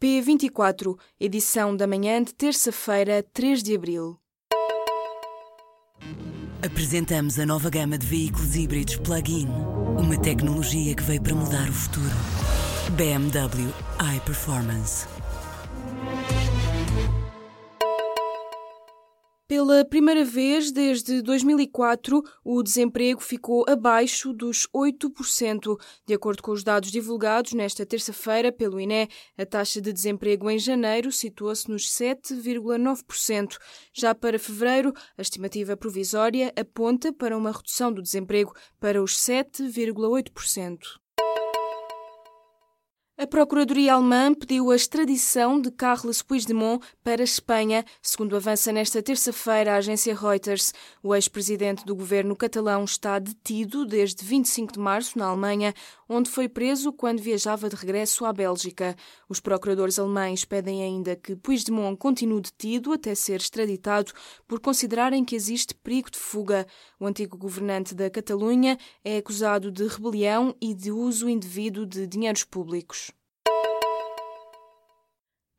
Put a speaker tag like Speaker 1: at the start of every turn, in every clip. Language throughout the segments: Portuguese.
Speaker 1: P24, edição da manhã de terça-feira, 3 de abril.
Speaker 2: Apresentamos a nova gama de veículos híbridos plug-in. Uma tecnologia que veio para mudar o futuro. BMW iPerformance.
Speaker 1: Pela primeira vez desde 2004, o desemprego ficou abaixo dos 8%. De acordo com os dados divulgados nesta terça-feira pelo INE, a taxa de desemprego em janeiro situou-se nos 7,9%. Já para fevereiro, a estimativa provisória aponta para uma redução do desemprego para os 7,8%. A Procuradoria Alemã pediu a extradição de Carles Puigdemont para a Espanha, segundo avança nesta terça-feira a agência Reuters. O ex-presidente do governo catalão está detido desde 25 de março na Alemanha, onde foi preso quando viajava de regresso à Bélgica. Os procuradores alemães pedem ainda que Puigdemont continue detido até ser extraditado por considerarem que existe perigo de fuga. O antigo governante da Catalunha é acusado de rebelião e de uso indevido de dinheiros públicos.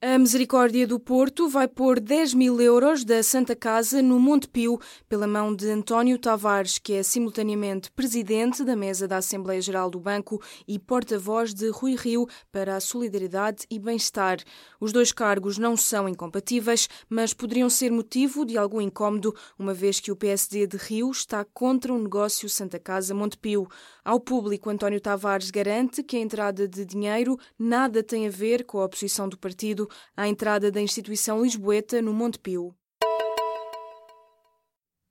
Speaker 1: A Misericórdia do Porto vai pôr 10 mil euros da Santa Casa no Monte Pio, pela mão de António Tavares, que é simultaneamente presidente da mesa da Assembleia Geral do Banco e porta-voz de Rui Rio para a solidariedade e bem-estar. Os dois cargos não são incompatíveis, mas poderiam ser motivo de algum incómodo, uma vez que o PSD de Rio está contra o negócio Santa Casa Monte Pio. Ao público, António Tavares garante que a entrada de dinheiro nada tem a ver com a oposição do partido à entrada da instituição lisboeta no Monte Pio.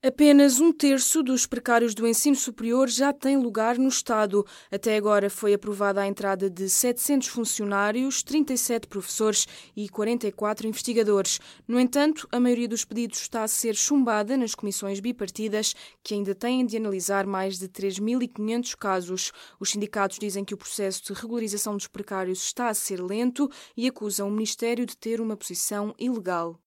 Speaker 1: Apenas um terço dos precários do ensino superior já tem lugar no Estado. Até agora foi aprovada a entrada de 700 funcionários, 37 professores e 44 investigadores. No entanto, a maioria dos pedidos está a ser chumbada nas comissões bipartidas, que ainda têm de analisar mais de 3.500 casos. Os sindicatos dizem que o processo de regularização dos precários está a ser lento e acusam o Ministério de ter uma posição ilegal.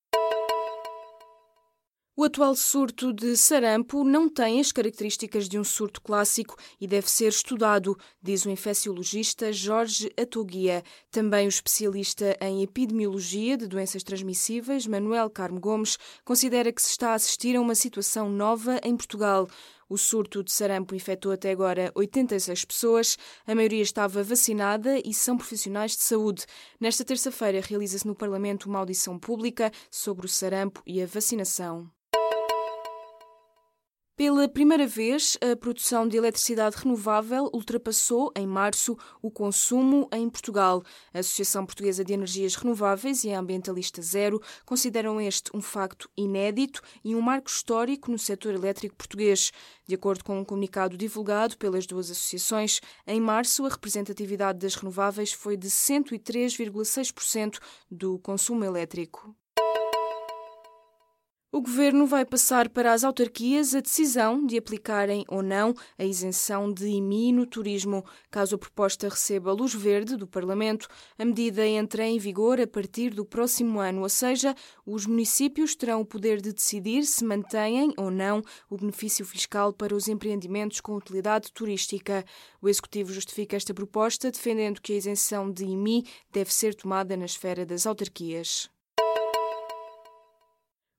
Speaker 1: O atual surto de sarampo não tem as características de um surto clássico e deve ser estudado, diz o infecciologista Jorge Atoguia. Também o especialista em epidemiologia de doenças transmissíveis, Manuel Carmo Gomes, considera que se está a assistir a uma situação nova em Portugal. O surto de sarampo infectou até agora 86 pessoas, a maioria estava vacinada e são profissionais de saúde. Nesta terça-feira realiza-se no Parlamento uma audição pública sobre o sarampo e a vacinação. Pela primeira vez, a produção de eletricidade renovável ultrapassou, em março, o consumo em Portugal. A Associação Portuguesa de Energias Renováveis e a Ambientalista Zero consideram este um facto inédito e um marco histórico no setor elétrico português. De acordo com um comunicado divulgado pelas duas associações, em março a representatividade das renováveis foi de 103,6% do consumo elétrico. O governo vai passar para as autarquias a decisão de aplicarem ou não a isenção de IMI no turismo. Caso a proposta receba luz verde do Parlamento, a medida entra em vigor a partir do próximo ano, ou seja, os municípios terão o poder de decidir se mantêm ou não o benefício fiscal para os empreendimentos com utilidade turística. O Executivo justifica esta proposta defendendo que a isenção de IMI deve ser tomada na esfera das autarquias.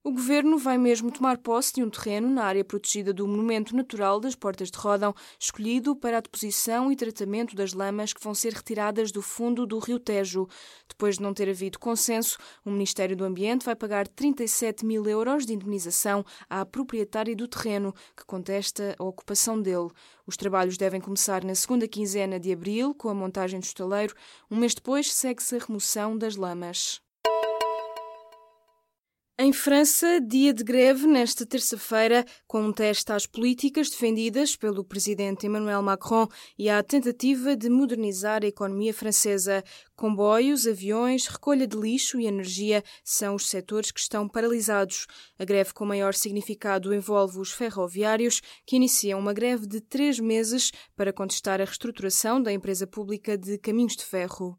Speaker 1: O governo vai mesmo tomar posse de um terreno na área protegida do Monumento Natural das Portas de Rodão, escolhido para a deposição e tratamento das lamas que vão ser retiradas do fundo do Rio Tejo. Depois de não ter havido consenso, o Ministério do Ambiente vai pagar 37 mil euros de indemnização à proprietária do terreno, que contesta a ocupação dele. Os trabalhos devem começar na segunda quinzena de abril, com a montagem do estaleiro. Um mês depois, segue-se a remoção das lamas. Em França, dia de greve nesta terça-feira, com um teste às políticas defendidas pelo presidente Emmanuel Macron e à tentativa de modernizar a economia francesa. Comboios, aviões, recolha de lixo e energia são os setores que estão paralisados. A greve com maior significado envolve os ferroviários, que iniciam uma greve de três meses para contestar a reestruturação da empresa pública de caminhos de ferro.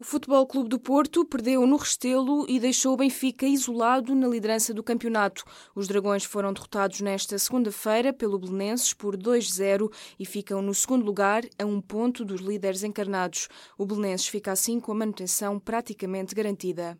Speaker 1: O Futebol Clube do Porto perdeu no Restelo e deixou o Benfica isolado na liderança do campeonato. Os Dragões foram derrotados nesta segunda-feira pelo Belenenses por 2-0 e ficam no segundo lugar a um ponto dos líderes encarnados. O Belenenses fica assim com a manutenção praticamente garantida.